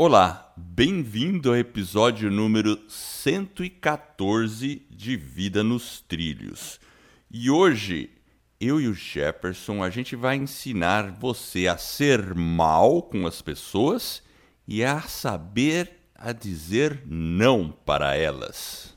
Olá, bem-vindo ao episódio número 114 de Vida nos Trilhos. E hoje, eu e o Jefferson, a gente vai ensinar você a ser mal com as pessoas e a saber a dizer não para elas.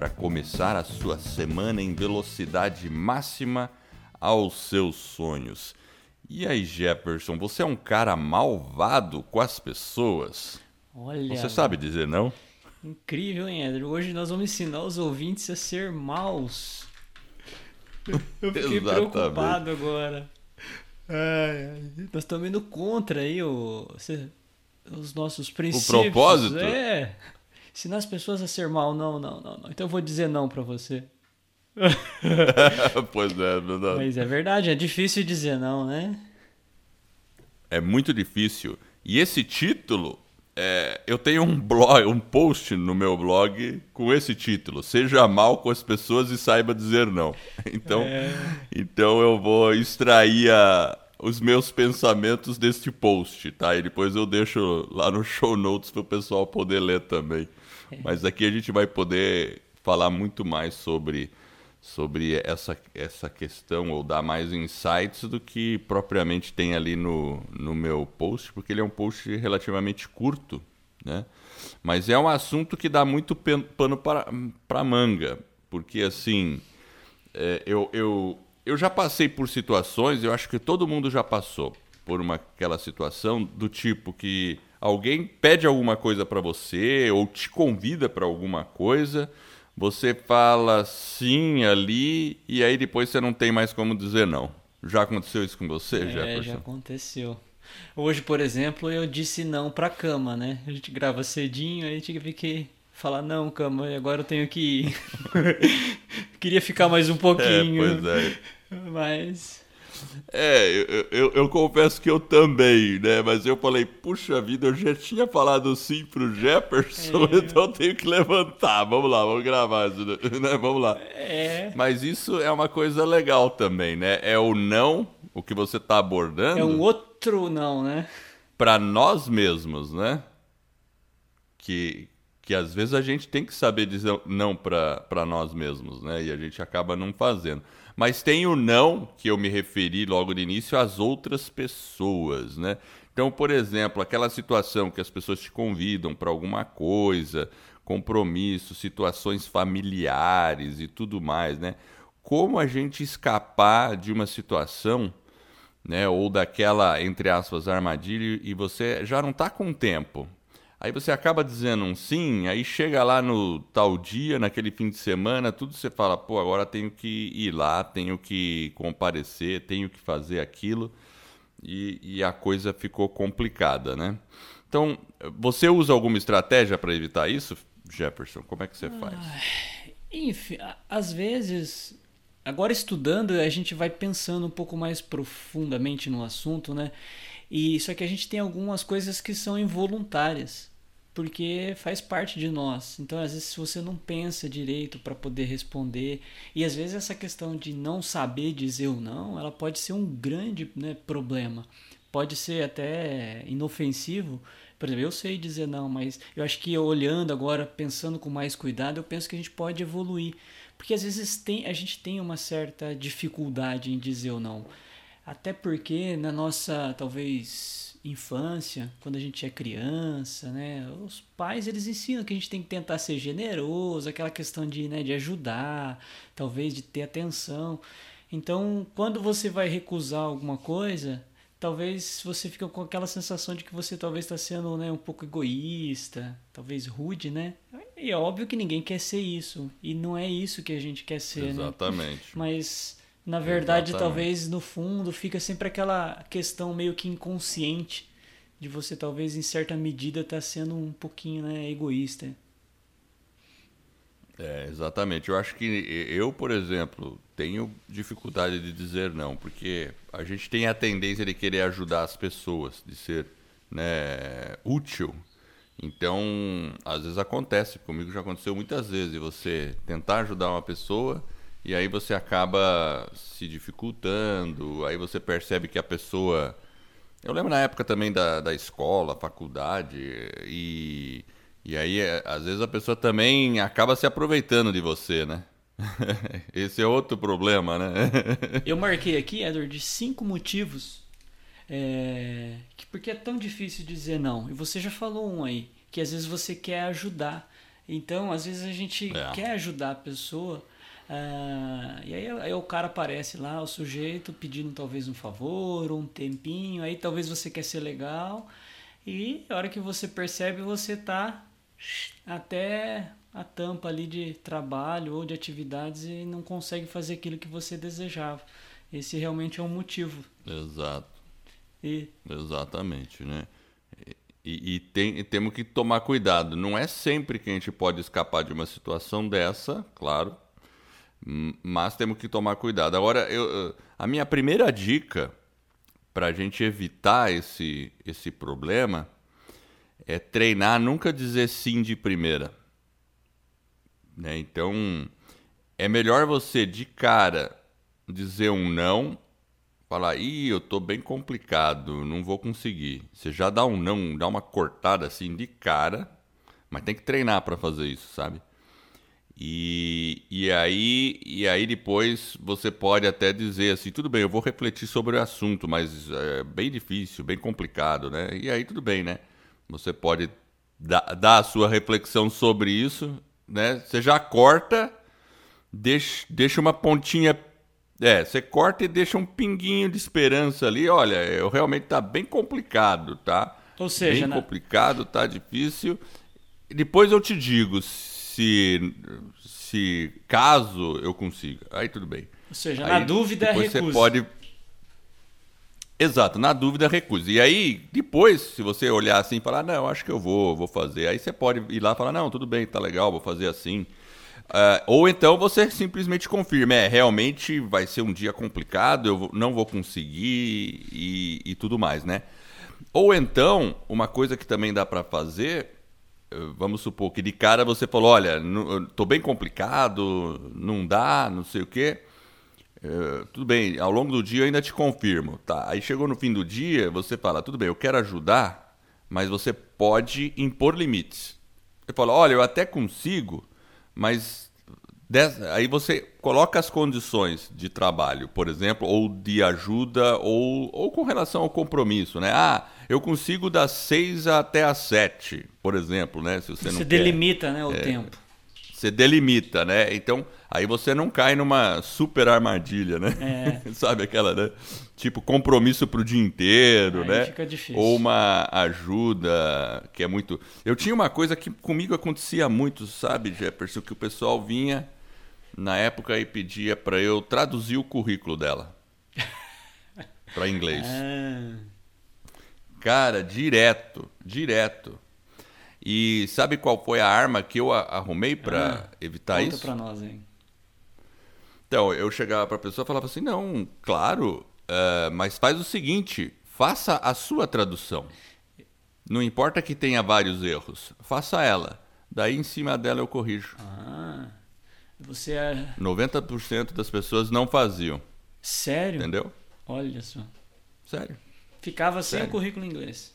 para começar a sua semana em velocidade máxima aos seus sonhos. E aí, Jefferson, você é um cara malvado com as pessoas? Olha. Você sabe dizer não? Incrível, hein, Edro? Hoje nós vamos ensinar os ouvintes a ser maus. Eu fiquei preocupado agora. Ai, ai. Nós estamos indo contra aí o, os nossos princípios. O propósito? É ensinar as pessoas a ser mal. Não, não, não, não. Então eu vou dizer não para você. pois é, verdade. Mas é verdade, é difícil dizer não, né? É muito difícil. E esse título, é, eu tenho um blog, um post no meu blog com esse título: Seja mal com as pessoas e saiba dizer não. Então, é... então eu vou extrair a, os meus pensamentos deste post, tá? E depois eu deixo lá no show notes para o pessoal poder ler também. Mas aqui a gente vai poder falar muito mais sobre, sobre essa, essa questão ou dar mais insights do que propriamente tem ali no, no meu post, porque ele é um post relativamente curto, né? Mas é um assunto que dá muito pano para manga, porque assim, é, eu, eu, eu já passei por situações, eu acho que todo mundo já passou por uma, aquela situação do tipo que alguém pede alguma coisa para você ou te convida para alguma coisa, você fala sim ali e aí depois você não tem mais como dizer não. Já aconteceu isso com você, é, Jefferson? já aconteceu. Hoje, por exemplo, eu disse não pra cama, né? A gente grava cedinho, aí tive que falar não, cama, agora eu tenho que ir. Queria ficar mais um pouquinho. É, pois é. Mas é, eu, eu, eu, confesso que eu também, né? Mas eu falei, puxa vida, eu já tinha falado sim pro Jefferson, é. então eu tenho que levantar. Vamos lá, vamos gravar né? Vamos lá. É. Mas isso é uma coisa legal também, né? É o não, o que você tá abordando. É um outro não, né? Para nós mesmos, né? Que, que às vezes a gente tem que saber dizer não para nós mesmos, né? E a gente acaba não fazendo. Mas tem o não, que eu me referi logo no início, às outras pessoas, né? Então, por exemplo, aquela situação que as pessoas te convidam para alguma coisa, compromisso, situações familiares e tudo mais, né? Como a gente escapar de uma situação, né, ou daquela entre aspas armadilha e você já não está com tempo, Aí você acaba dizendo um sim, aí chega lá no tal dia, naquele fim de semana, tudo você fala, pô, agora tenho que ir lá, tenho que comparecer, tenho que fazer aquilo, e, e a coisa ficou complicada, né? Então, você usa alguma estratégia para evitar isso, Jefferson? Como é que você faz? enfim, às vezes, agora estudando, a gente vai pensando um pouco mais profundamente no assunto, né? E só que a gente tem algumas coisas que são involuntárias porque faz parte de nós. Então, às vezes, se você não pensa direito para poder responder, e às vezes essa questão de não saber dizer ou não, ela pode ser um grande né, problema. Pode ser até inofensivo. Por exemplo, eu sei dizer não, mas eu acho que olhando agora, pensando com mais cuidado, eu penso que a gente pode evoluir. Porque às vezes tem, a gente tem uma certa dificuldade em dizer ou não. Até porque na nossa, talvez, infância, quando a gente é criança, né? Os pais eles ensinam que a gente tem que tentar ser generoso, aquela questão de, né, de ajudar, talvez de ter atenção. Então, quando você vai recusar alguma coisa, talvez você fique com aquela sensação de que você talvez está sendo né, um pouco egoísta, talvez rude, né? E é óbvio que ninguém quer ser isso. E não é isso que a gente quer ser, Exatamente. né? Mas na verdade, Exatamente. talvez no fundo fica sempre aquela questão meio que inconsciente de você talvez em certa medida estar tá sendo um pouquinho né, egoísta. É, exatamente. Eu acho que eu, por exemplo, tenho dificuldade de dizer não, porque a gente tem a tendência de querer ajudar as pessoas, de ser né, útil. Então, às vezes acontece, comigo já aconteceu muitas vezes, você tentar ajudar uma pessoa e aí você acaba se dificultando, aí você percebe que a pessoa. Eu lembro na época também da, da escola, faculdade, e e aí, é, às vezes, a pessoa também acaba se aproveitando de você, né? Esse é outro problema, né? Eu marquei aqui, Edward, de cinco motivos é, que porque é tão difícil dizer não. E você já falou um aí, que às vezes você quer ajudar. Então, às vezes a gente é. quer ajudar a pessoa. Uh, e aí, aí, o cara aparece lá, o sujeito pedindo talvez um favor, um tempinho, aí talvez você quer ser legal, e a hora que você percebe, você tá até a tampa ali de trabalho ou de atividades e não consegue fazer aquilo que você desejava. Esse realmente é um motivo. Exato. E... Exatamente, né? E, e, tem, e temos que tomar cuidado. Não é sempre que a gente pode escapar de uma situação dessa, claro, mas temos que tomar cuidado. Agora, eu, a minha primeira dica para a gente evitar esse, esse problema é treinar nunca dizer sim de primeira. Né? Então, é melhor você de cara dizer um não, falar, ih, eu tô bem complicado, não vou conseguir. Você já dá um não, dá uma cortada assim de cara, mas tem que treinar para fazer isso, sabe? E, e, aí, e aí depois você pode até dizer assim, tudo bem, eu vou refletir sobre o assunto, mas é bem difícil, bem complicado, né? E aí tudo bem, né? Você pode dar, dar a sua reflexão sobre isso, né? Você já corta, deixa, deixa uma pontinha. É, você corta e deixa um pinguinho de esperança ali. Olha, eu realmente tá bem complicado, tá? Ou seja, bem né? complicado, tá difícil. Depois eu te digo se se caso eu consiga. Aí tudo bem. Ou seja, aí, na dúvida recusa. Você pode Exato, na dúvida recuse. E aí, depois, se você olhar assim e falar, não, acho que eu vou, vou fazer, aí você pode ir lá e falar, não, tudo bem, tá legal, vou fazer assim. Uh, ou então você simplesmente confirma, é, realmente vai ser um dia complicado, eu não vou conseguir e, e tudo mais, né? Ou então, uma coisa que também dá para fazer, vamos supor que de cara você falou, olha, tô bem complicado, não dá, não sei o quê. É, tudo bem, ao longo do dia eu ainda te confirmo. Tá? Aí chegou no fim do dia, você fala, tudo bem, eu quero ajudar, mas você pode impor limites. Você fala, olha, eu até consigo, mas aí você coloca as condições de trabalho, por exemplo, ou de ajuda, ou, ou com relação ao compromisso, né? Ah, eu consigo das seis até as sete, por exemplo, né? Se você, você não delimita, quer, né, o é, tempo. Você delimita, né? Então, aí você não cai numa super armadilha, né? É. Sabe aquela, né? Tipo, compromisso pro dia inteiro, aí né? Fica difícil. Ou uma ajuda que é muito. Eu tinha uma coisa que comigo acontecia muito, sabe, Jefferson? Que o pessoal vinha na época e pedia para eu traduzir o currículo dela para inglês. Ah. Cara, direto, direto. E sabe qual foi a arma que eu arrumei para ah, evitar isso? Conta para nós, hein? Então, eu chegava para a pessoa e falava assim: não, claro, uh, mas faz o seguinte, faça a sua tradução. Não importa que tenha vários erros, faça ela. Daí em cima dela eu corrijo. Ah, você é. 90% das pessoas não faziam. Sério? Entendeu? Olha só. Sério. Ficava sem Sério. o currículo em inglês.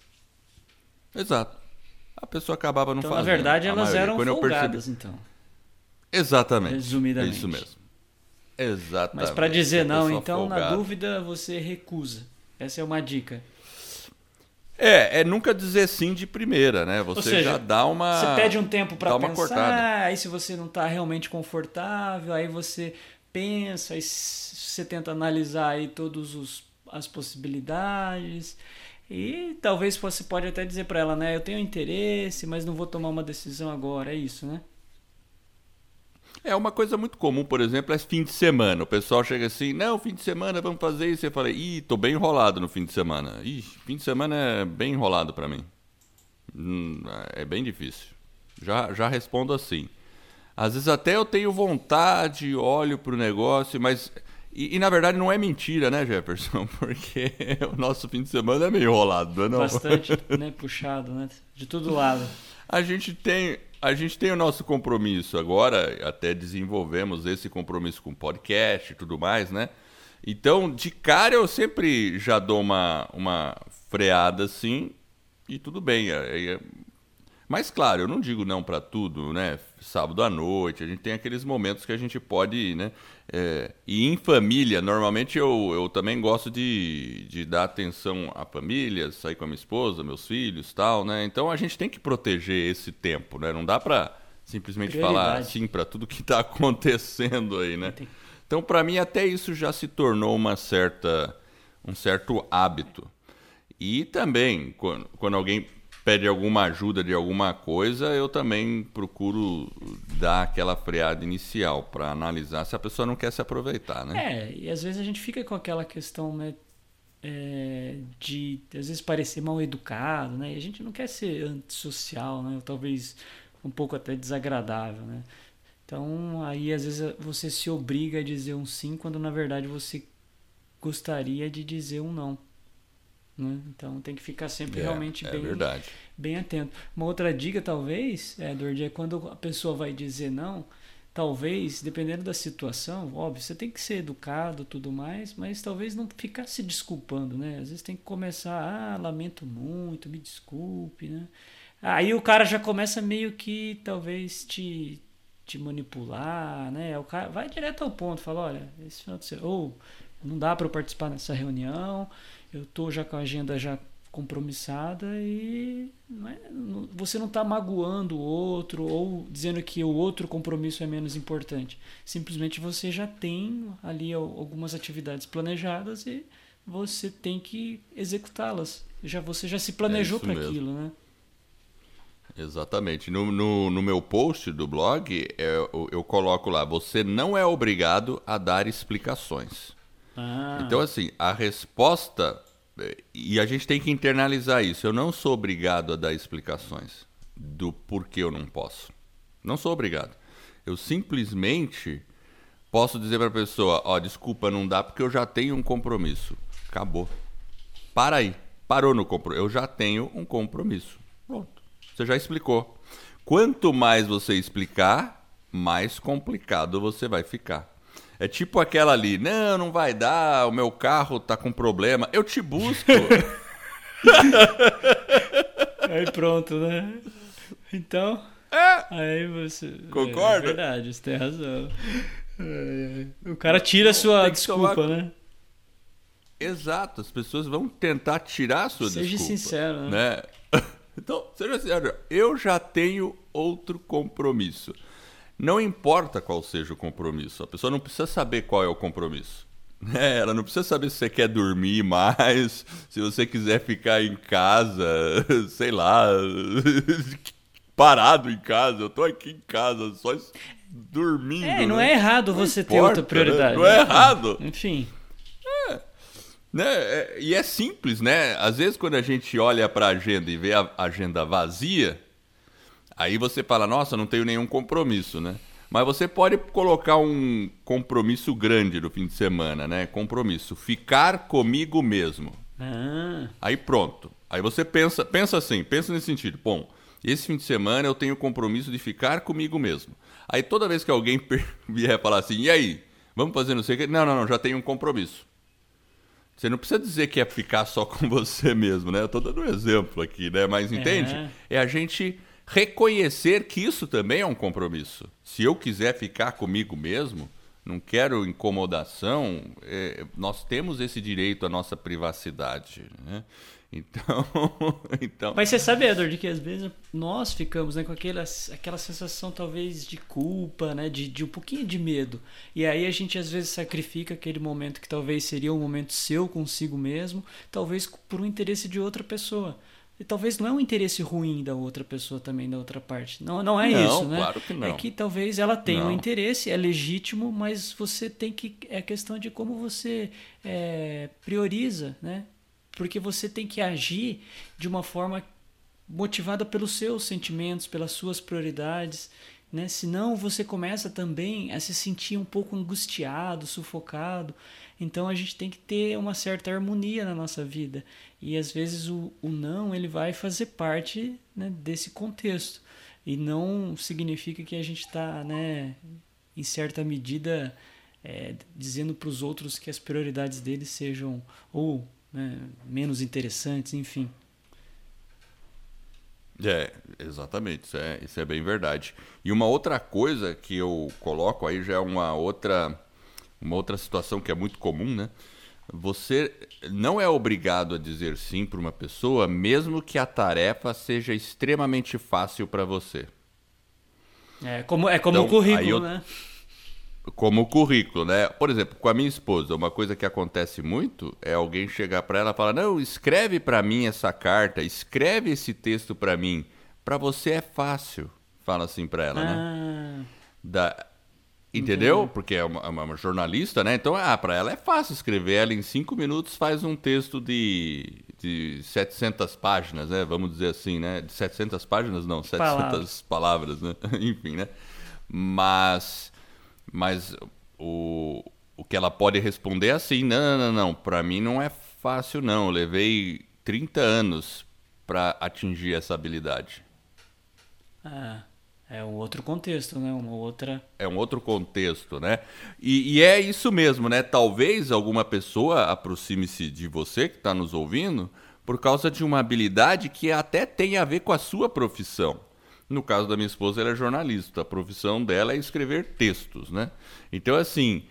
Exato a pessoa acabava não então, fazendo. Na verdade, elas eram Quando folgadas, percebi... então. Exatamente. Resumidamente. Isso mesmo. Exatamente. Mas para dizer não, então, folgada. na dúvida, você recusa. Essa é uma dica. É, é nunca dizer sim de primeira, né? Você seja, já dá uma. Você pede um tempo para pensar, cortada. aí se você não está realmente confortável, aí você pensa, aí você tenta analisar aí todas as possibilidades. E talvez você pode até dizer para ela, né? Eu tenho interesse, mas não vou tomar uma decisão agora. É isso, né? É uma coisa muito comum, por exemplo, é fim de semana. O pessoal chega assim, não, fim de semana vamos fazer isso. Você fala, ih, tô bem enrolado no fim de semana. Ih, fim de semana é bem enrolado para mim. Hum, é bem difícil. Já, já respondo assim. Às vezes até eu tenho vontade, olho pro negócio, mas. E, e, na verdade não é mentira, né, Jefferson? Porque o nosso fim de semana é meio enrolado, não é? Bastante, né? Puxado, né? De todo lado. A gente tem a gente tem o nosso compromisso agora, até desenvolvemos esse compromisso com podcast e tudo mais, né? Então, de cara eu sempre já dou uma, uma freada assim e tudo bem. É, é... Mas claro, eu não digo não para tudo, né? Sábado à noite, a gente tem aqueles momentos que a gente pode, né? É... E em família, normalmente eu, eu também gosto de, de dar atenção à família, sair com a minha esposa, meus filhos, tal, né? Então a gente tem que proteger esse tempo, né? Não dá para simplesmente falar sim para tudo que está acontecendo aí, né? Então para mim até isso já se tornou uma certa um certo hábito. E também, quando, quando alguém pede alguma ajuda de alguma coisa, eu também procuro dar aquela freada inicial para analisar se a pessoa não quer se aproveitar, né? É, e às vezes a gente fica com aquela questão, né? É, de às vezes parecer mal educado, né? E a gente não quer ser antissocial, né? Ou talvez um pouco até desagradável, né? Então aí às vezes você se obriga a dizer um sim quando na verdade você gostaria de dizer um não. Né? Então tem que ficar sempre é, realmente é bem, verdade. bem atento. Uma outra dica, talvez, Edward, é quando a pessoa vai dizer não, talvez, dependendo da situação, óbvio, você tem que ser educado tudo mais, mas talvez não ficar se desculpando, né? Às vezes tem que começar, ah, lamento muito, me desculpe, né? Aí o cara já começa meio que talvez te, te manipular, né? O cara vai direto ao ponto, fala, olha, esse final de semana, ou não dá para eu participar nessa reunião, eu tô já com a agenda já compromissada e não é, não, você não está magoando o outro ou dizendo que o outro compromisso é menos importante. Simplesmente você já tem ali algumas atividades planejadas e você tem que executá-las. Já você já se planejou é para aquilo, né? Exatamente. No, no, no, meu post do blog, é, eu, eu coloco lá: você não é obrigado a dar explicações. Ah. Então, assim, a resposta. E a gente tem que internalizar isso. Eu não sou obrigado a dar explicações do porquê eu não posso. Não sou obrigado. Eu simplesmente posso dizer para a pessoa: Ó, oh, desculpa, não dá porque eu já tenho um compromisso. Acabou. Para aí. Parou no compromisso. Eu já tenho um compromisso. Pronto. Você já explicou. Quanto mais você explicar, mais complicado você vai ficar. É tipo aquela ali, não, não vai dar, o meu carro tá com problema, eu te busco. aí pronto, né? Então. É. Aí você. Concorda? É verdade, você tem razão. O cara tira a sua desculpa, tomar... né? Exato, as pessoas vão tentar tirar a sua seja desculpa. Seja sincero, né? né? Então, seja sincero, eu já tenho outro compromisso. Não importa qual seja o compromisso, a pessoa não precisa saber qual é o compromisso. É, ela não precisa saber se você quer dormir mais, se você quiser ficar em casa, sei lá, parado em casa. Eu tô aqui em casa só dormindo. É, não né? é errado não você importa, ter outra prioridade. Né? Não é errado. Enfim. É. Né? É, e é simples, né? Às vezes quando a gente olha para a agenda e vê a agenda vazia, Aí você fala, nossa, não tenho nenhum compromisso, né? Mas você pode colocar um compromisso grande no fim de semana, né? Compromisso, ficar comigo mesmo. Ah. Aí pronto. Aí você pensa, pensa assim, pensa nesse sentido. Bom, esse fim de semana eu tenho o compromisso de ficar comigo mesmo. Aí toda vez que alguém vier falar assim, e aí, vamos fazer não sei o que, não, não, não, já tenho um compromisso. Você não precisa dizer que é ficar só com você mesmo, né? Eu tô dando um exemplo aqui, né? Mas entende? É, é a gente reconhecer que isso também é um compromisso. Se eu quiser ficar comigo mesmo, não quero incomodação, é, nós temos esse direito à nossa privacidade. Né? Então, então. Mas você sabe, Edward, que às vezes nós ficamos né, com aquela, aquela sensação talvez de culpa, né, de, de um pouquinho de medo. E aí a gente às vezes sacrifica aquele momento que talvez seria um momento seu consigo mesmo, talvez por um interesse de outra pessoa. E talvez não é um interesse ruim da outra pessoa também, da outra parte. Não, não é não, isso, né? Claro que não. É que talvez ela tenha não. um interesse, é legítimo, mas você tem que. É questão de como você é, prioriza, né? Porque você tem que agir de uma forma motivada pelos seus sentimentos, pelas suas prioridades. Né? Senão você começa também a se sentir um pouco angustiado, sufocado. Então a gente tem que ter uma certa harmonia na nossa vida. E às vezes o, o não ele vai fazer parte né, desse contexto. E não significa que a gente está, né, em certa medida, é, dizendo para os outros que as prioridades deles sejam ou né, menos interessantes, enfim. É, exatamente, isso é, isso é bem verdade. E uma outra coisa que eu coloco aí já é uma outra, uma outra situação que é muito comum, né? Você não é obrigado a dizer sim para uma pessoa, mesmo que a tarefa seja extremamente fácil para você. É como, é como então, o currículo, eu, né? Como o currículo, né? Por exemplo, com a minha esposa, uma coisa que acontece muito é alguém chegar para ela e falar: "Não, escreve para mim essa carta, escreve esse texto para mim. Para você é fácil." Fala assim para ela, né? ah. né? Da, entendeu? Entendi. Porque é uma, é uma, jornalista, né? Então, ah, para ela é fácil escrever. Ela em cinco minutos faz um texto de, de 700 páginas, né? Vamos dizer assim, né? De 700 páginas, não, 700 palavras, palavras né? Enfim, né? Mas mas o, o que ela pode responder é assim: não, não, não, para mim não é fácil, não. Eu levei 30 anos para atingir essa habilidade. Ah, é um outro contexto, né? Uma outra. É um outro contexto, né? E, e é isso mesmo, né? Talvez alguma pessoa aproxime-se de você que está nos ouvindo por causa de uma habilidade que até tem a ver com a sua profissão. No caso da minha esposa, ela é jornalista. A profissão dela é escrever textos, né? Então, assim,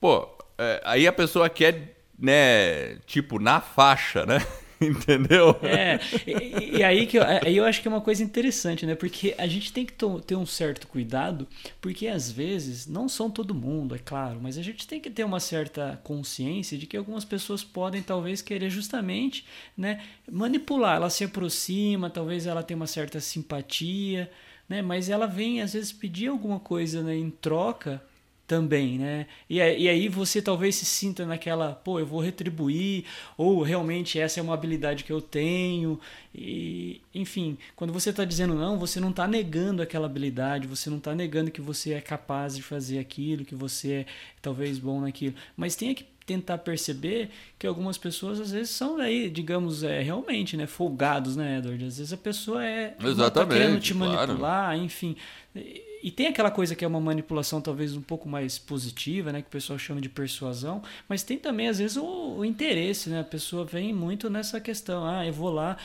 pô, é, aí a pessoa quer, né, tipo, na faixa, né? Entendeu? É, e, e, aí, que eu, aí eu acho que é uma coisa interessante, né? Porque a gente tem que ter um certo cuidado, porque às vezes, não são todo mundo, é claro, mas a gente tem que ter uma certa consciência de que algumas pessoas podem talvez querer justamente né, manipular. Ela se aproxima, talvez ela tenha uma certa simpatia, né? Mas ela vem às vezes pedir alguma coisa né, em troca também, né? E, e aí você talvez se sinta naquela, pô, eu vou retribuir, ou realmente essa é uma habilidade que eu tenho, e enfim, quando você está dizendo não, você não está negando aquela habilidade, você não está negando que você é capaz de fazer aquilo, que você é talvez bom naquilo, mas tem que tentar perceber que algumas pessoas às vezes são aí, digamos, é, realmente, né, folgados, né, Edward? Às vezes a pessoa é Exatamente, tá querendo te manipular, claro. enfim e tem aquela coisa que é uma manipulação talvez um pouco mais positiva, né, que o pessoal chama de persuasão, mas tem também às vezes o, o interesse, né? A pessoa vem muito nessa questão, ah, eu vou lá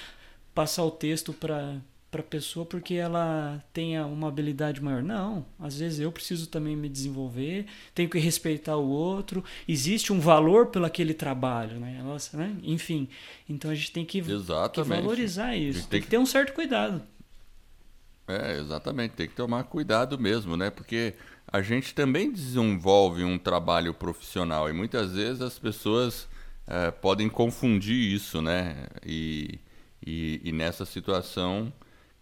passar o texto para para a pessoa porque ela tenha uma habilidade maior. Não, às vezes eu preciso também me desenvolver, tenho que respeitar o outro, existe um valor pelo aquele trabalho, né? Nossa, né? Enfim, então a gente tem que, que valorizar isso, tem, tem que ter um certo cuidado. É, exatamente. Tem que tomar cuidado mesmo, né? Porque a gente também desenvolve um trabalho profissional e muitas vezes as pessoas é, podem confundir isso, né? E, e, e, nessa situação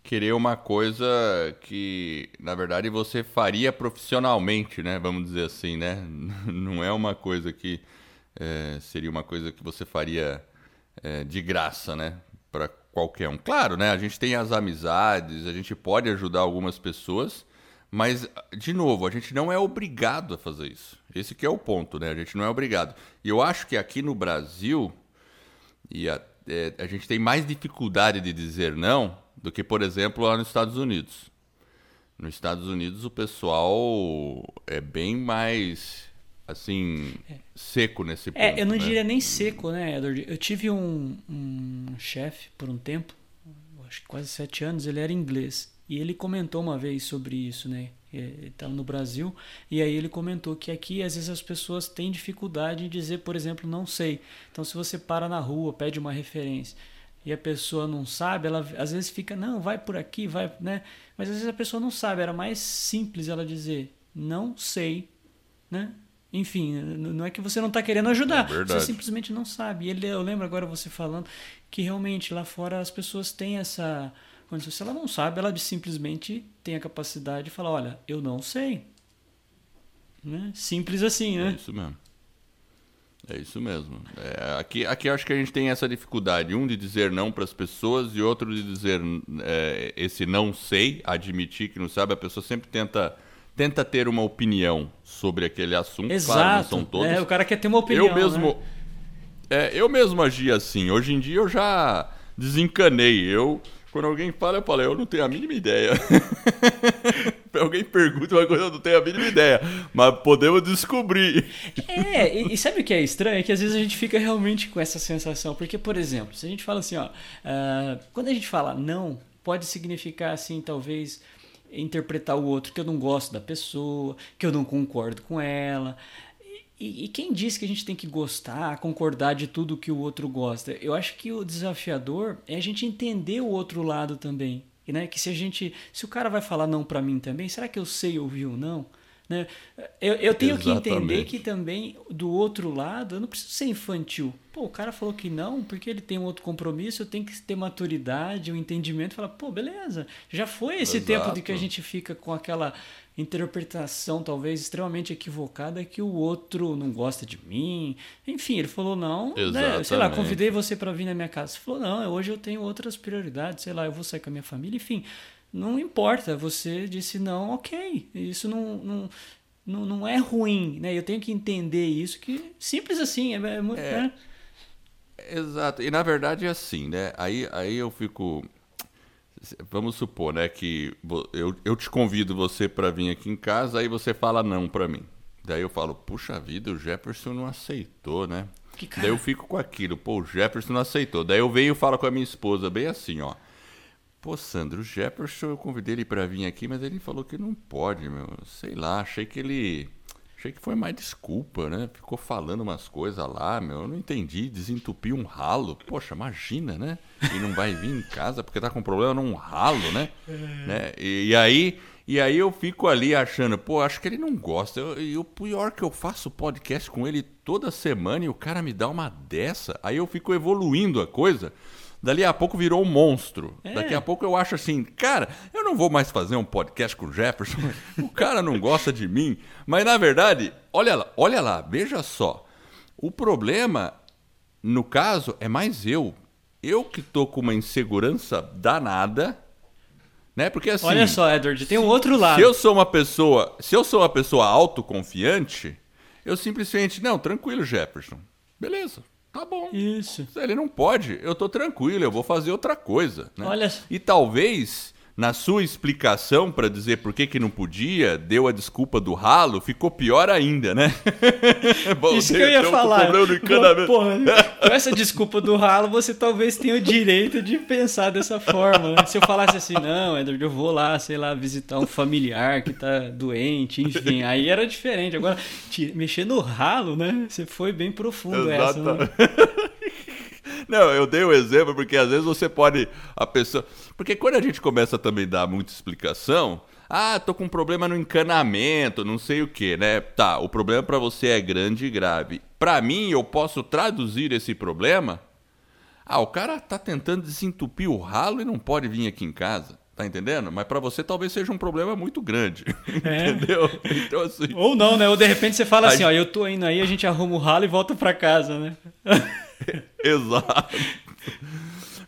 querer uma coisa que, na verdade, você faria profissionalmente, né? Vamos dizer assim, né? Não é uma coisa que é, seria uma coisa que você faria é, de graça, né? Qualquer um. Claro, né? A gente tem as amizades, a gente pode ajudar algumas pessoas, mas, de novo, a gente não é obrigado a fazer isso. Esse que é o ponto, né? A gente não é obrigado. E eu acho que aqui no Brasil, e a, é, a gente tem mais dificuldade de dizer não do que, por exemplo, lá nos Estados Unidos. Nos Estados Unidos o pessoal é bem mais assim, é. seco nesse ponto. É, eu não né? diria nem seco, né, Edward? Eu tive um, um chefe por um tempo, acho que quase sete anos, ele era inglês. E ele comentou uma vez sobre isso, né? Ele estava no Brasil, e aí ele comentou que aqui às vezes as pessoas têm dificuldade em dizer, por exemplo, não sei. Então, se você para na rua, pede uma referência e a pessoa não sabe, ela às vezes fica, não, vai por aqui, vai, né? Mas às vezes a pessoa não sabe, era mais simples ela dizer, não sei, né? Enfim, não é que você não está querendo ajudar, É você simplesmente não sabe. Ele, eu lembro agora você falando que realmente lá fora as pessoas têm essa condição. Se ela não sabe, ela simplesmente tem a capacidade de falar: olha, eu não sei. Né? Simples assim, né? É isso mesmo. É isso mesmo. É, aqui, aqui acho que a gente tem essa dificuldade. Um de dizer não para as pessoas e outro de dizer é, esse não sei, admitir que não sabe. A pessoa sempre tenta, tenta ter uma opinião sobre aquele assunto. Exato. Claro, não são todos. É, o cara quer ter uma opinião. Eu mesmo, né? é, eu mesmo agi assim. Hoje em dia eu já desencanei. Eu, quando alguém fala, eu falo, eu não tenho a mínima ideia. alguém pergunta uma coisa, eu não tenho a mínima ideia. Mas podemos descobrir. É, e, e, sabe o que é estranho? É que às vezes a gente fica realmente com essa sensação. Porque, por exemplo, se a gente fala assim, ó, uh, quando a gente fala não, pode significar assim, talvez interpretar o outro que eu não gosto da pessoa, que eu não concordo com ela. E, e quem disse que a gente tem que gostar, concordar de tudo que o outro gosta? Eu acho que o desafiador é a gente entender o outro lado também. Né? Que se a gente. Se o cara vai falar não para mim também, será que eu sei ouvir ou não? Né? Eu, eu tenho Exatamente. que entender que também, do outro lado, eu não preciso ser infantil. Pô, o cara falou que não, porque ele tem um outro compromisso, eu tenho que ter maturidade, um entendimento, falar, pô, beleza, já foi esse Exato. tempo de que a gente fica com aquela interpretação talvez extremamente equivocada que o outro não gosta de mim. Enfim, ele falou não, né? sei lá, convidei você para vir na minha casa. Você falou não, hoje eu tenho outras prioridades, sei lá, eu vou sair com a minha família, enfim. Não importa, você disse não, ok. Isso não, não, não, não é ruim, né? Eu tenho que entender isso, que simples assim, é, é muito. É, né? Exato, e na verdade é assim, né? Aí, aí eu fico. Vamos supor, né, que eu, eu te convido você para vir aqui em casa, aí você fala não para mim. Daí eu falo, puxa vida, o Jefferson não aceitou, né? Daí eu fico com aquilo, pô, o Jefferson não aceitou. Daí eu venho e falo com a minha esposa, bem assim, ó. Pô, Sandro, o Jefferson, eu convidei ele para vir aqui, mas ele falou que não pode, meu. Sei lá, achei que ele. Achei que foi mais desculpa, né? Ficou falando umas coisas lá, meu. Eu não entendi. Desentupiu um ralo. Poxa, imagina, né? E não vai vir em casa porque tá com problema num ralo, né? É. né? E, e, aí. E aí eu fico ali achando, pô, acho que ele não gosta. E o pior que eu faço podcast com ele toda semana e o cara me dá uma dessa. Aí eu fico evoluindo a coisa. Dali a pouco virou um monstro. É. Daqui a pouco eu acho assim, cara, eu não vou mais fazer um podcast com o Jefferson. o cara não gosta de mim. Mas na verdade, olha lá, olha lá, veja só. O problema, no caso, é mais eu. Eu que tô com uma insegurança danada. Né? Porque assim. Olha só, Edward, tem um outro lado. Se eu sou uma pessoa, se eu sou uma pessoa autoconfiante, eu simplesmente, não, tranquilo, Jefferson. Beleza. Tá bom. Isso. Ele não pode, eu tô tranquilo, eu vou fazer outra coisa. Né? Olha. E talvez, na sua explicação para dizer por que, que não podia, deu a desculpa do ralo, ficou pior ainda, né? Bom, Isso que eu ia falar. Um Porra, com essa desculpa do ralo, você talvez tenha o direito de pensar dessa forma. Né? Se eu falasse assim, não, Edward, eu vou lá, sei lá, visitar um familiar que tá doente, enfim, aí era diferente. Agora, mexer no ralo, né? Você foi bem profundo Exato. essa. Né? Não, eu dei o um exemplo porque às vezes você pode. A pessoa. Porque quando a gente começa também a dar muita explicação. Ah, tô com um problema no encanamento, não sei o que, né? Tá, o problema para você é grande e grave. Para mim, eu posso traduzir esse problema. Ah, o cara tá tentando desentupir o ralo e não pode vir aqui em casa. Tá entendendo? Mas para você talvez seja um problema muito grande. É. Entendeu? Então, assim... Ou não, né? Ou de repente você fala assim, ó, eu tô indo aí, a gente arruma o ralo e volta para casa, né? Exato.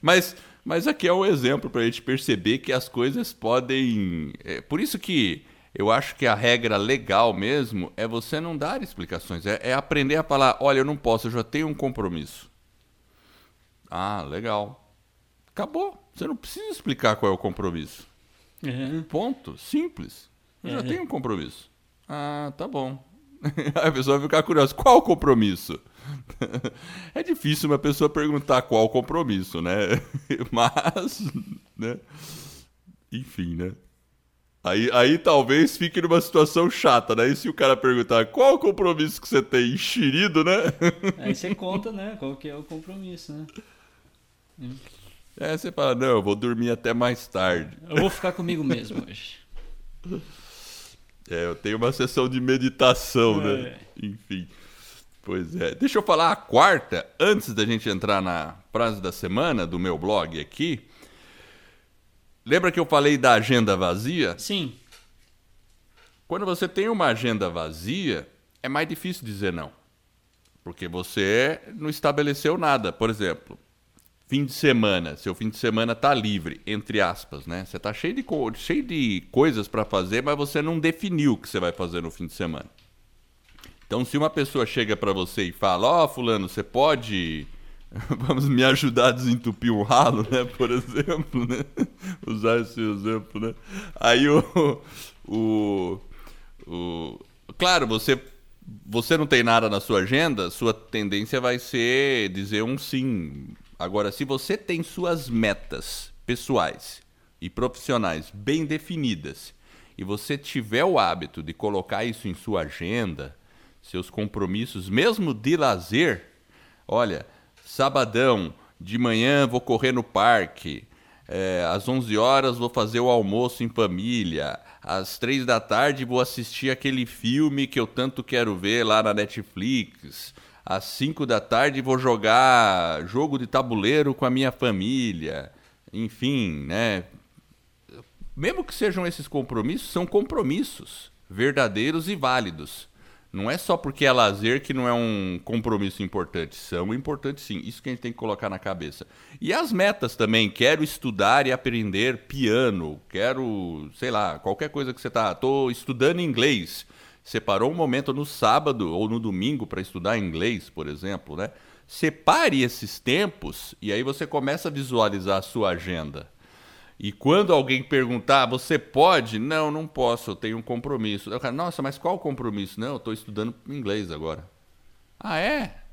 Mas, mas aqui é um exemplo para a gente perceber que as coisas podem. É, por isso que eu acho que a regra legal mesmo é você não dar explicações. É, é aprender a falar: olha, eu não posso, eu já tenho um compromisso. Ah, legal. Acabou. Você não precisa explicar qual é o compromisso. Uhum. Ponto. Simples. Eu uhum. já tenho um compromisso. Ah, tá bom. Aí a pessoa vai ficar curiosa. Qual o compromisso? É difícil uma pessoa perguntar qual compromisso, né? Mas, né? Enfim, né? Aí, aí talvez fique numa situação chata, né? E se o cara perguntar qual o compromisso que você tem enxerido, né? Aí você conta, né? Qual que é o compromisso, né? É, você fala, não, eu vou dormir até mais tarde. Eu vou ficar comigo mesmo hoje. É, eu tenho uma sessão de meditação, né? É. Enfim. Pois é. Deixa eu falar a quarta, antes da gente entrar na frase da semana do meu blog aqui. Lembra que eu falei da agenda vazia? Sim. Quando você tem uma agenda vazia, é mais difícil dizer não. Porque você não estabeleceu nada. Por exemplo, fim de semana, seu fim de semana tá livre, entre aspas, né? Você tá cheio de, cheio de coisas para fazer, mas você não definiu o que você vai fazer no fim de semana. Então, se uma pessoa chega para você e fala: Ó, fulano, você pode. Vamos me ajudar a desentupir um ralo, né? Por exemplo, né? Usar esse exemplo, né? Aí o. o, o claro, você, você não tem nada na sua agenda, sua tendência vai ser dizer um sim. Agora, se você tem suas metas pessoais e profissionais bem definidas e você tiver o hábito de colocar isso em sua agenda, seus compromissos, mesmo de lazer, olha, sabadão, de manhã vou correr no parque, é, às 11 horas vou fazer o almoço em família, às 3 da tarde vou assistir aquele filme que eu tanto quero ver lá na Netflix, às 5 da tarde vou jogar jogo de tabuleiro com a minha família, enfim, né? mesmo que sejam esses compromissos, são compromissos verdadeiros e válidos. Não é só porque é lazer que não é um compromisso importante. São importantes sim. Isso que a gente tem que colocar na cabeça. E as metas também. Quero estudar e aprender piano. Quero, sei lá, qualquer coisa que você tá. Tô estudando inglês. Separou um momento no sábado ou no domingo para estudar inglês, por exemplo, né? Separe esses tempos e aí você começa a visualizar a sua agenda. E quando alguém perguntar, você pode? Não, não posso, eu tenho um compromisso. Eu, cara, Nossa, mas qual compromisso? Não, eu estou estudando inglês agora. Ah, é?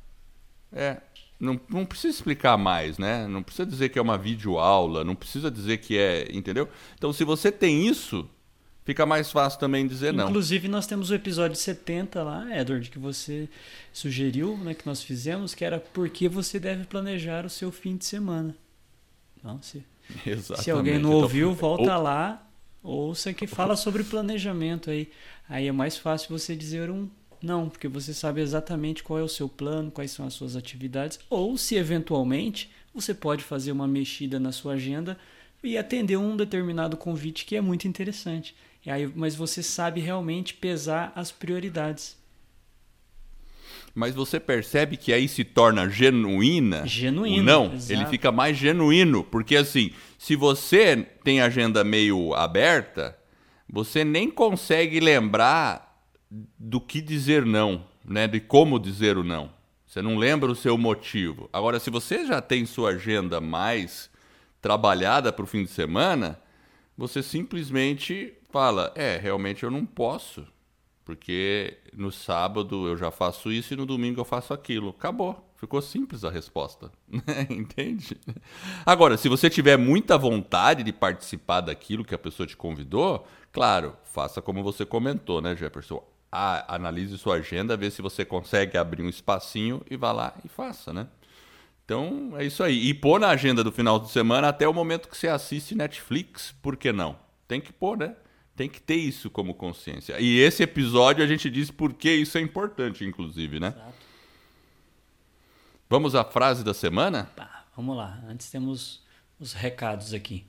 É. Não, não precisa explicar mais, né? Não precisa dizer que é uma videoaula, não precisa dizer que é. Entendeu? Então, se você tem isso, fica mais fácil também dizer não. Inclusive, nós temos o episódio 70 lá, Edward, que você sugeriu, né, que nós fizemos, que era por que você deve planejar o seu fim de semana. Não, se, se alguém não Então, ouviu, volta ou- lá, ouça que fala sobre planejamento aí. Aí é mais fácil você dizer um não, porque você sabe exatamente qual é o seu plano, quais são as suas atividades, ou se eventualmente você pode fazer uma mexida na sua agenda e atender um determinado convite que é muito interessante. E aí, mas você sabe realmente pesar as prioridades. Mas você percebe que aí se torna genuína. Genuíno, não, exato. ele fica mais genuíno. Porque assim, se você tem agenda meio aberta, você nem consegue lembrar do que dizer não, né? De como dizer o não. Você não lembra o seu motivo. Agora, se você já tem sua agenda mais trabalhada para o fim de semana, você simplesmente fala: é, realmente eu não posso. Porque no sábado eu já faço isso e no domingo eu faço aquilo. Acabou. Ficou simples a resposta. Entende? Agora, se você tiver muita vontade de participar daquilo que a pessoa te convidou, claro, faça como você comentou, né, Jefferson? Ah, analise sua agenda, vê se você consegue abrir um espacinho e vá lá e faça, né? Então é isso aí. E pôr na agenda do final de semana até o momento que você assiste Netflix, por que não? Tem que pôr, né? Tem que ter isso como consciência. E esse episódio a gente diz por que isso é importante, inclusive, né? Vamos à frase da semana? Tá, vamos lá. Antes temos os recados aqui.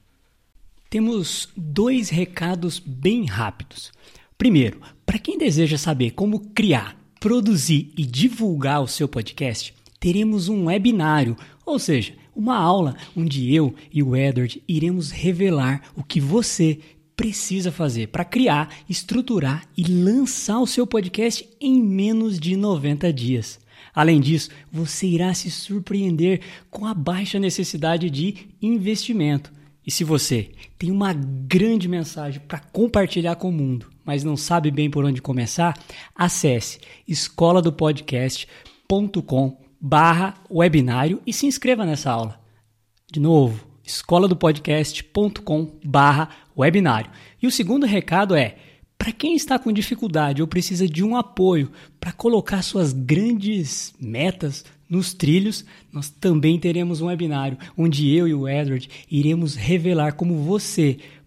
Temos dois recados bem rápidos. Primeiro, para quem deseja saber como criar, produzir e divulgar o seu podcast, teremos um webinário, ou seja, uma aula onde eu e o Edward iremos revelar o que você precisa fazer para criar, estruturar e lançar o seu podcast em menos de 90 dias. Além disso, você irá se surpreender com a baixa necessidade de investimento. E se você tem uma grande mensagem para compartilhar com o mundo, mas não sabe bem por onde começar, acesse escoladopodcast.com barra webinário e se inscreva nessa aula. De novo, escoladopodcast.com barra webinário. E o segundo recado é, para quem está com dificuldade ou precisa de um apoio para colocar suas grandes metas nos trilhos, nós também teremos um webinário onde eu e o Edward iremos revelar como você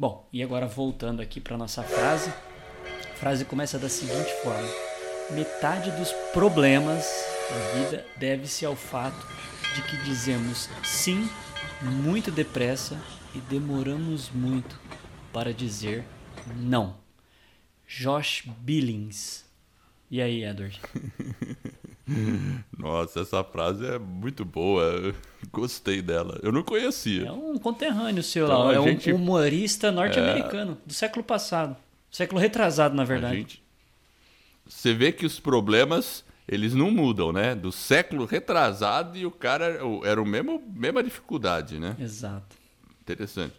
Bom, e agora voltando aqui para nossa frase, a frase começa da seguinte forma: Metade dos problemas da vida deve-se ao fato de que dizemos sim muito depressa e demoramos muito para dizer não. Josh Billings. E aí, Edward? Nossa, essa frase é muito boa. Gostei dela. Eu não conhecia. É um conterrâneo seu então, lá. É gente... um humorista norte-americano é... do século passado. Século retrasado, na verdade. Gente... Você vê que os problemas eles não mudam, né? Do século retrasado e o cara era o mesmo mesma dificuldade, né? Exato. Interessante.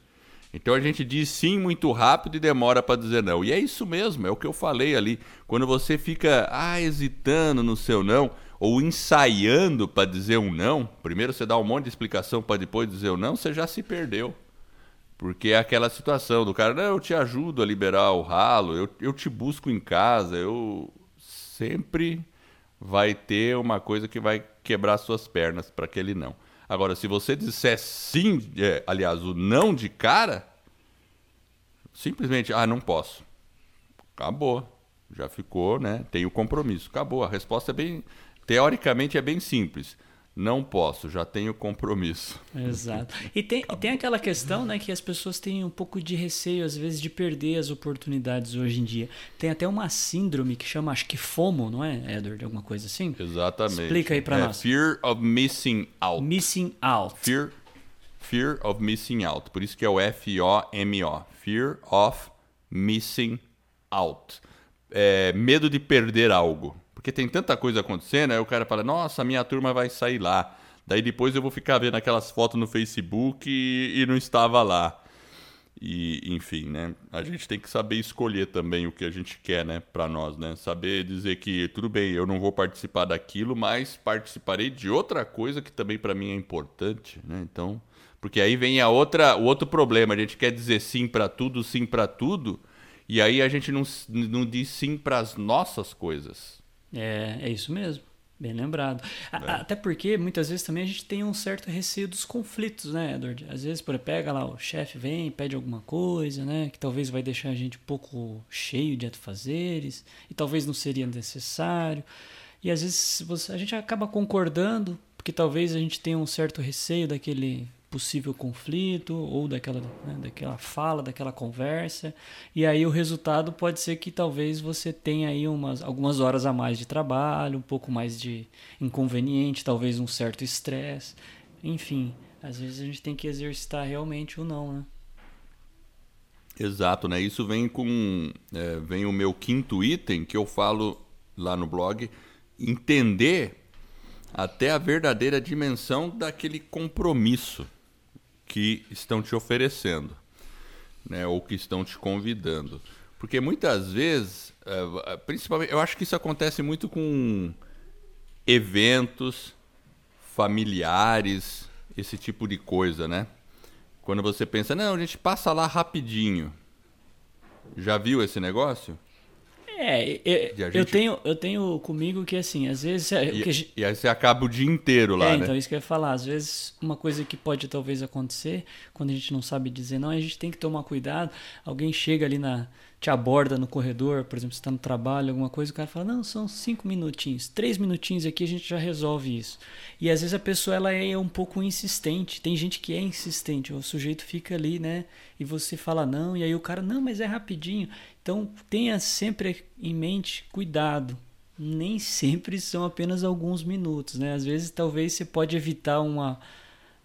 Então a gente diz sim muito rápido e demora para dizer não. E é isso mesmo, é o que eu falei ali. Quando você fica ah, hesitando no seu não, ou ensaiando para dizer um não, primeiro você dá um monte de explicação para depois dizer o um não, você já se perdeu. Porque é aquela situação do cara, não, eu te ajudo a liberar o ralo, eu, eu te busco em casa, eu sempre vai ter uma coisa que vai quebrar suas pernas para aquele não. Agora, se você disser sim, é, aliás, o não de cara, simplesmente, ah, não posso. Acabou. Já ficou, né? Tem o compromisso. Acabou. A resposta é bem. Teoricamente é bem simples. Não posso, já tenho compromisso. Exato. E tem, e tem aquela questão, né, que as pessoas têm um pouco de receio, às vezes, de perder as oportunidades hoje em dia. Tem até uma síndrome que chama, acho que FOMO, não é, Edward? Alguma coisa assim? Exatamente. Explica aí para é, nós. Fear of missing out. Missing out. Fear, fear of missing out. Por isso que é o F-O-M-O. Fear of missing out. É, medo de perder algo. Porque tem tanta coisa acontecendo, aí o cara fala, nossa, minha turma vai sair lá. Daí depois eu vou ficar vendo aquelas fotos no Facebook e, e não estava lá. E, enfim, né? A gente tem que saber escolher também o que a gente quer, né, para nós, né? Saber dizer que tudo bem, eu não vou participar daquilo, mas participarei de outra coisa que também para mim é importante, né? Então, porque aí vem a outra, o outro problema, a gente quer dizer sim para tudo, sim para tudo, e aí a gente não, não diz sim para as nossas coisas. É, é isso mesmo. Bem lembrado. É. Até porque muitas vezes também a gente tem um certo receio dos conflitos, né, Edward? Às vezes, por pega lá, o chefe vem, pede alguma coisa, né, que talvez vai deixar a gente um pouco cheio de afazeres e talvez não seria necessário. E às vezes você, a gente acaba concordando, porque talvez a gente tenha um certo receio daquele possível conflito ou daquela, né, daquela fala, daquela conversa. E aí o resultado pode ser que talvez você tenha aí umas, algumas horas a mais de trabalho, um pouco mais de inconveniente, talvez um certo estresse. Enfim, às vezes a gente tem que exercitar realmente o não, né? Exato, né? Isso vem com é, vem o meu quinto item que eu falo lá no blog, entender até a verdadeira dimensão daquele compromisso que estão te oferecendo, né, ou que estão te convidando. Porque muitas vezes, é, principalmente, eu acho que isso acontece muito com eventos familiares, esse tipo de coisa, né? Quando você pensa, não, a gente passa lá rapidinho. Já viu esse negócio? É, eu, gente... eu, tenho, eu tenho comigo que assim, às vezes. É, e, gente... e, aí você acaba o dia inteiro lá. É, né? então isso que eu ia falar. Às vezes, uma coisa que pode talvez acontecer, quando a gente não sabe dizer não, a gente tem que tomar cuidado. Alguém chega ali na. Te aborda no corredor, por exemplo, você está no trabalho, alguma coisa, o cara fala, não, são cinco minutinhos, três minutinhos aqui a gente já resolve isso. E às vezes a pessoa ela é um pouco insistente. Tem gente que é insistente, o sujeito fica ali, né? E você fala não, e aí o cara, não, mas é rapidinho. Então tenha sempre em mente cuidado. Nem sempre são apenas alguns minutos, né? Às vezes talvez você pode evitar uma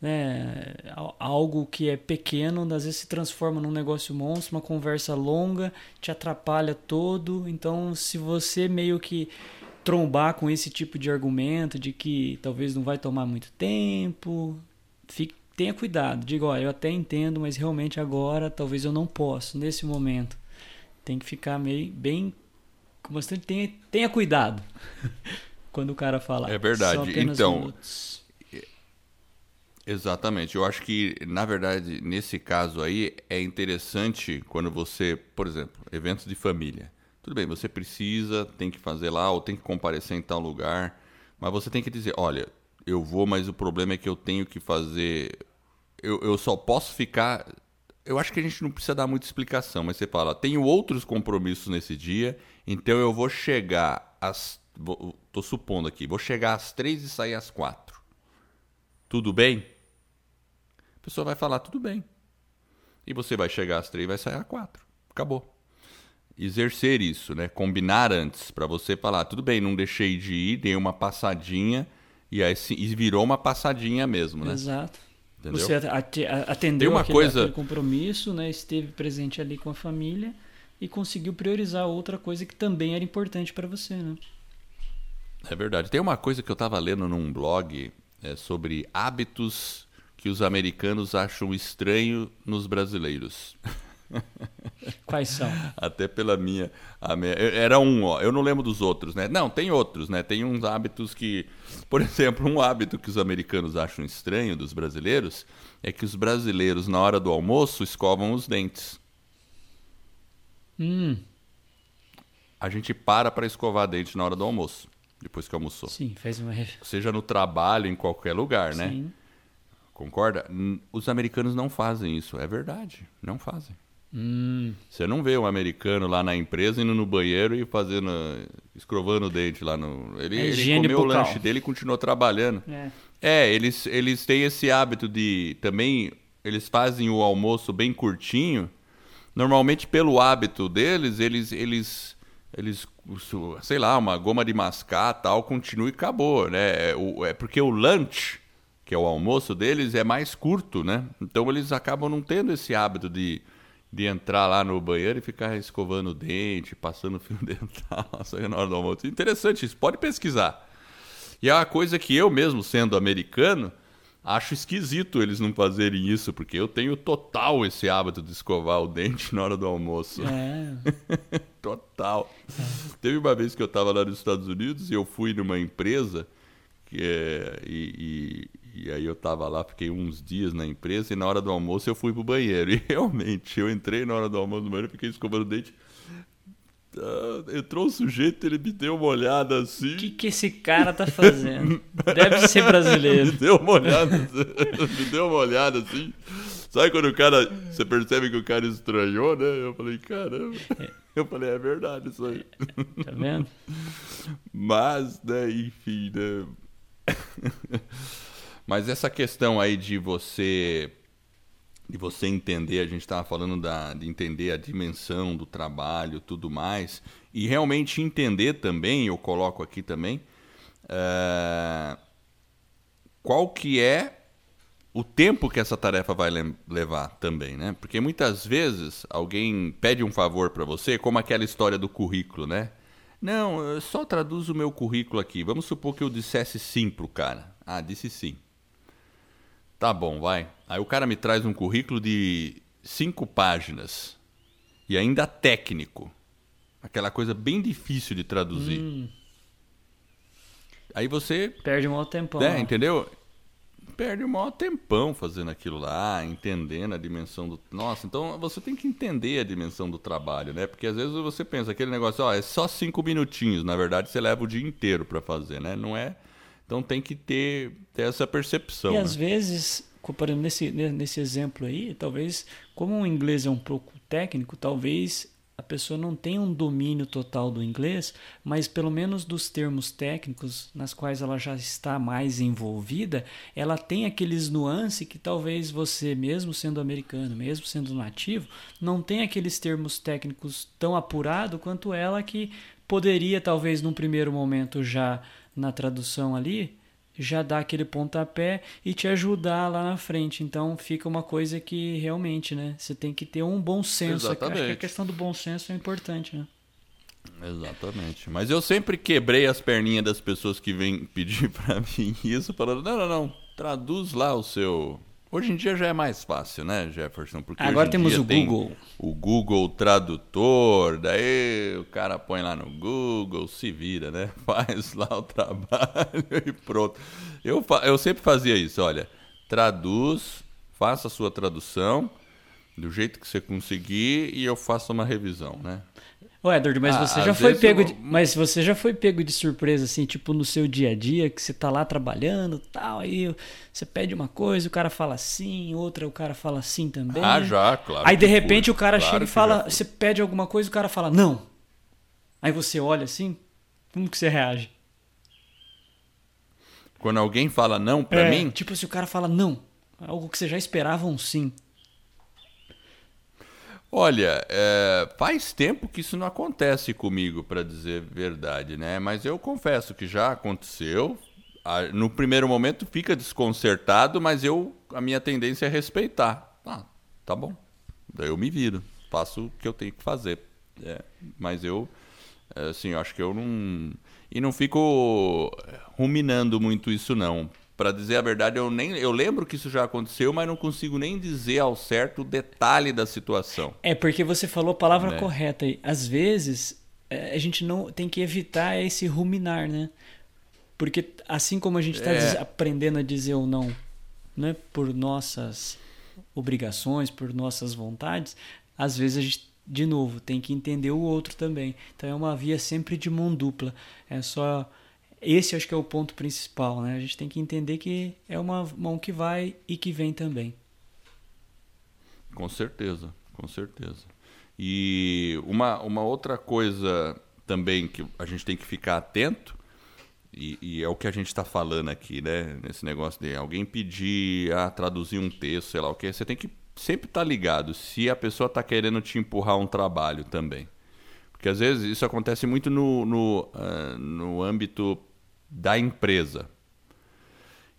né, algo que é pequeno, às vezes se transforma num negócio monstro, uma conversa longa, te atrapalha todo. Então, se você meio que trombar com esse tipo de argumento de que talvez não vai tomar muito tempo, fique tenha cuidado. Diga, olha, eu até entendo, mas realmente agora talvez eu não possa, nesse momento. Tem que ficar meio bem. Bastante, tenha, tenha cuidado quando o cara falar. É verdade. Então. Minutos. Exatamente. Eu acho que, na verdade, nesse caso aí, é interessante quando você, por exemplo, eventos de família. Tudo bem, você precisa, tem que fazer lá, ou tem que comparecer em tal lugar, mas você tem que dizer, olha, eu vou, mas o problema é que eu tenho que fazer. Eu, eu só posso ficar. Eu acho que a gente não precisa dar muita explicação, mas você fala, tenho outros compromissos nesse dia, então eu vou chegar às. Vou, tô supondo aqui, vou chegar às três e sair às quatro. Tudo bem? A pessoa vai falar, tudo bem. E você vai chegar às três e vai sair às quatro. Acabou. Exercer isso, né? Combinar antes, para você falar, tudo bem, não deixei de ir, dei uma passadinha e aí e virou uma passadinha mesmo, né? Exato. Entendeu? Você atendeu uma aquele, coisa... aquele compromisso, né? esteve presente ali com a família e conseguiu priorizar outra coisa que também era importante para você, né? É verdade. Tem uma coisa que eu estava lendo num blog é, sobre hábitos que os americanos acham estranho nos brasileiros. Quais são? Até pela minha, minha, Era um, ó. Eu não lembro dos outros, né? Não, tem outros, né? Tem uns hábitos que. Por exemplo, um hábito que os americanos acham estranho dos brasileiros é que os brasileiros, na hora do almoço, escovam os dentes. Hum. A gente para para escovar dente na hora do almoço, depois que almoçou. Sim, fez uma. Seja no trabalho, em qualquer lugar, né? Sim. Concorda? Os americanos não fazem isso, é verdade, não fazem. Hum. Você não vê um americano lá na empresa indo no banheiro e fazendo. escrovando o dente lá no. Ele, é ele comeu bucal. o lanche dele e continuou trabalhando. É. é, eles, eles têm esse hábito de. Também. Eles fazem o almoço bem curtinho. Normalmente, pelo hábito deles, eles. eles eles, sei lá, uma goma de mascar tal, continua e acabou, né? É, é porque o lunch, que é o almoço deles, é mais curto, né? Então eles acabam não tendo esse hábito de, de entrar lá no banheiro e ficar escovando o dente, passando fio dental, saindo na hora do almoço. Interessante isso, pode pesquisar. E é uma coisa que eu mesmo, sendo americano, acho esquisito eles não fazerem isso, porque eu tenho total esse hábito de escovar o dente na hora do almoço. É. total. É. Teve uma vez que eu estava lá nos Estados Unidos e eu fui numa empresa que é, e, e aí eu tava lá, fiquei uns dias na empresa e na hora do almoço eu fui pro banheiro. E realmente, eu entrei na hora do almoço no banheiro, fiquei escovando o dente. Uh, entrou um sujeito, ele me deu uma olhada assim. O que, que esse cara tá fazendo? Deve ser brasileiro. me deu uma olhada, me deu uma olhada assim. Sabe quando o cara. Você percebe que o cara estranhou, né? Eu falei, caramba. É. Eu falei, é verdade isso aí. Tá vendo? Mas, né, enfim, né? Mas essa questão aí de você de você entender, a gente estava falando da, de entender a dimensão do trabalho, tudo mais, e realmente entender também, eu coloco aqui também, uh, qual que é o tempo que essa tarefa vai levar também, né? Porque muitas vezes alguém pede um favor para você, como aquela história do currículo, né? Não, eu só traduzo o meu currículo aqui. Vamos supor que eu dissesse sim pro cara. Ah, disse sim. Tá bom, vai. Aí o cara me traz um currículo de cinco páginas e ainda técnico. Aquela coisa bem difícil de traduzir. Hum. Aí você. Perde um maior tempão. É, entendeu? Perde um maior tempão fazendo aquilo lá, entendendo a dimensão do. Nossa, então você tem que entender a dimensão do trabalho, né? Porque às vezes você pensa aquele negócio, ó, é só cinco minutinhos. Na verdade, você leva o dia inteiro para fazer, né? Não é então tem que ter, ter essa percepção. E né? às vezes, comparando nesse, nesse exemplo aí, talvez, como o inglês é um pouco técnico, talvez a pessoa não tenha um domínio total do inglês, mas pelo menos dos termos técnicos nas quais ela já está mais envolvida, ela tem aqueles nuances que talvez você, mesmo sendo americano, mesmo sendo nativo, não tem aqueles termos técnicos tão apurado quanto ela que poderia talvez num primeiro momento já na tradução ali, já dá aquele pontapé e te ajudar lá na frente. Então fica uma coisa que realmente, né? Você tem que ter um bom senso. Exatamente. Acho que a questão do bom senso é importante, né? Exatamente. Mas eu sempre quebrei as perninhas das pessoas que vêm pedir para mim isso, falando: não, não, não, traduz lá o seu. Hoje em dia já é mais fácil, né, Jefferson? Porque Agora temos o Google. O Google Tradutor, daí o cara põe lá no Google, se vira, né? Faz lá o trabalho e pronto. Eu, eu sempre fazia isso, olha, traduz, faça a sua tradução do jeito que você conseguir e eu faço uma revisão, né? Ô Edward, mas ah, você já foi pego eu... de, mas você já foi pego de surpresa assim, tipo no seu dia a dia, que você tá lá trabalhando, tal, aí você pede uma coisa, o cara fala assim, outra o cara fala assim também. Ah, já, claro. Aí de repente o cara claro chega e fala, você pede alguma coisa, o cara fala: "Não". Aí você olha assim, como que você reage? Quando alguém fala não para é, mim? Tipo se o cara fala não, algo que você já esperava um sim. Olha, é, faz tempo que isso não acontece comigo, para dizer verdade, né? Mas eu confesso que já aconteceu. No primeiro momento fica desconcertado, mas eu a minha tendência é respeitar. Ah, tá bom. Daí eu me viro, faço o que eu tenho que fazer. É, mas eu, assim, eu acho que eu não e não fico ruminando muito isso não. Para dizer a verdade, eu nem eu lembro que isso já aconteceu, mas não consigo nem dizer ao certo o detalhe da situação. É porque você falou a palavra né? correta. Às vezes é, a gente não tem que evitar esse ruminar, né? Porque assim como a gente está é. aprendendo a dizer ou não, né, por nossas obrigações, por nossas vontades, às vezes a gente de novo tem que entender o outro também. Então é uma via sempre de mão dupla. É só esse acho que é o ponto principal, né? A gente tem que entender que é uma mão que vai e que vem também. Com certeza, com certeza. E uma, uma outra coisa também que a gente tem que ficar atento, e, e é o que a gente está falando aqui, né? Nesse negócio de alguém pedir a traduzir um texto, sei lá o que, você tem que sempre estar tá ligado se a pessoa está querendo te empurrar um trabalho também. Porque às vezes isso acontece muito no, no, uh, no âmbito da empresa.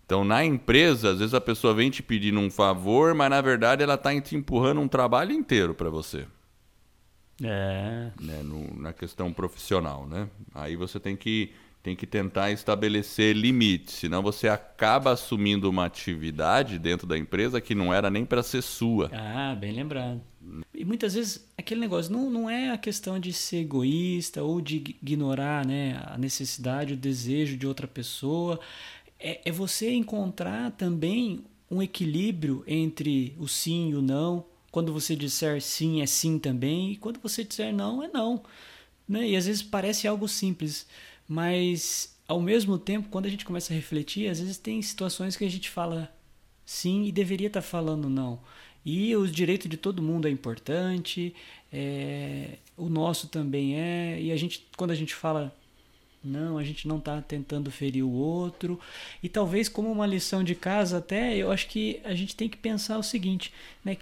Então, na empresa, às vezes a pessoa vem te pedindo um favor, mas na verdade ela está te empurrando um trabalho inteiro para você. É. Né? No, na questão profissional, né? Aí você tem que tem que tentar estabelecer limites, senão você acaba assumindo uma atividade dentro da empresa que não era nem para ser sua. Ah, bem lembrado. E muitas vezes aquele negócio não, não é a questão de ser egoísta ou de ignorar né, a necessidade, o desejo de outra pessoa. É, é você encontrar também um equilíbrio entre o sim e o não. Quando você disser sim, é sim também. E quando você disser não, é não. Né? E às vezes parece algo simples mas, ao mesmo tempo, quando a gente começa a refletir, às vezes tem situações que a gente fala sim e deveria estar tá falando não. E o direito de todo mundo é importante, é, o nosso também é, e a gente, quando a gente fala não, a gente não está tentando ferir o outro. E talvez como uma lição de casa até, eu acho que a gente tem que pensar o seguinte, né?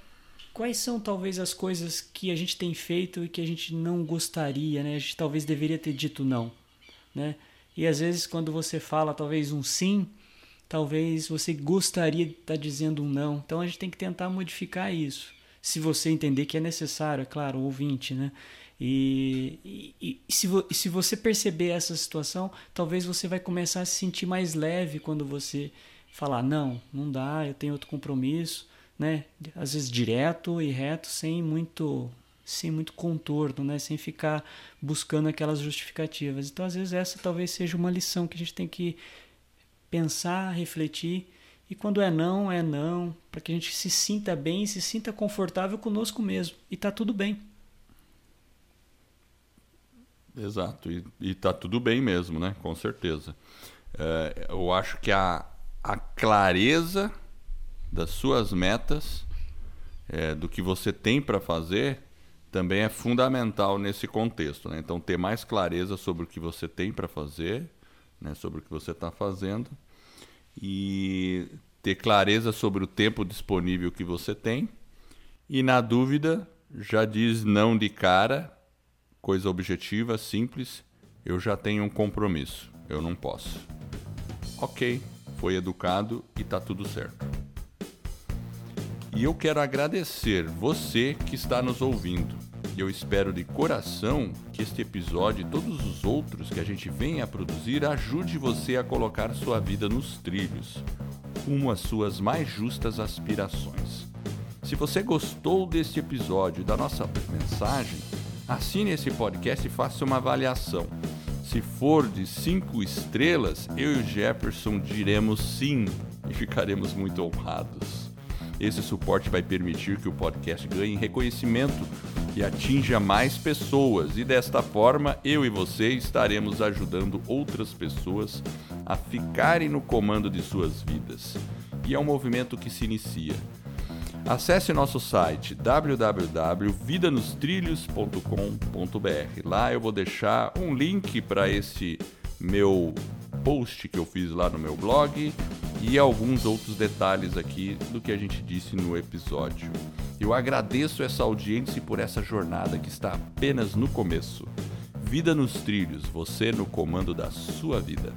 Quais são talvez as coisas que a gente tem feito e que a gente não gostaria, né? A gente talvez deveria ter dito não né? E às vezes quando você fala talvez um sim, talvez você gostaria de estar tá dizendo um não. Então a gente tem que tentar modificar isso. Se você entender que é necessário, é claro, ouvinte, né? E, e, e se, vo, se você perceber essa situação, talvez você vai começar a se sentir mais leve quando você falar, não, não dá, eu tenho outro compromisso, né? Às vezes direto e reto, sem muito sem muito contorno, né? sem ficar buscando aquelas justificativas. Então, às vezes, essa talvez seja uma lição que a gente tem que pensar, refletir. E quando é não, é não, para que a gente se sinta bem, se sinta confortável conosco mesmo. E tá tudo bem. Exato, e, e tá tudo bem mesmo, né? Com certeza. É, eu acho que a, a clareza das suas metas, é, do que você tem para fazer, também é fundamental nesse contexto. Né? Então, ter mais clareza sobre o que você tem para fazer, né? sobre o que você está fazendo, e ter clareza sobre o tempo disponível que você tem. E, na dúvida, já diz não de cara, coisa objetiva, simples, eu já tenho um compromisso, eu não posso. Ok, foi educado e está tudo certo. E eu quero agradecer você que está nos ouvindo. E eu espero de coração que este episódio e todos os outros que a gente vem a produzir ajude você a colocar sua vida nos trilhos. rumo às suas mais justas aspirações. Se você gostou deste episódio e da nossa mensagem, assine esse podcast e faça uma avaliação. Se for de cinco estrelas, eu e o Jefferson diremos sim e ficaremos muito honrados. Esse suporte vai permitir que o podcast ganhe reconhecimento e atinja mais pessoas, e desta forma eu e você estaremos ajudando outras pessoas a ficarem no comando de suas vidas. E é um movimento que se inicia. Acesse nosso site www.vidanostrilhos.com.br. Lá eu vou deixar um link para esse meu post que eu fiz lá no meu blog e alguns outros detalhes aqui do que a gente disse no episódio. Eu agradeço essa audiência por essa jornada que está apenas no começo. Vida nos trilhos, você no comando da sua vida.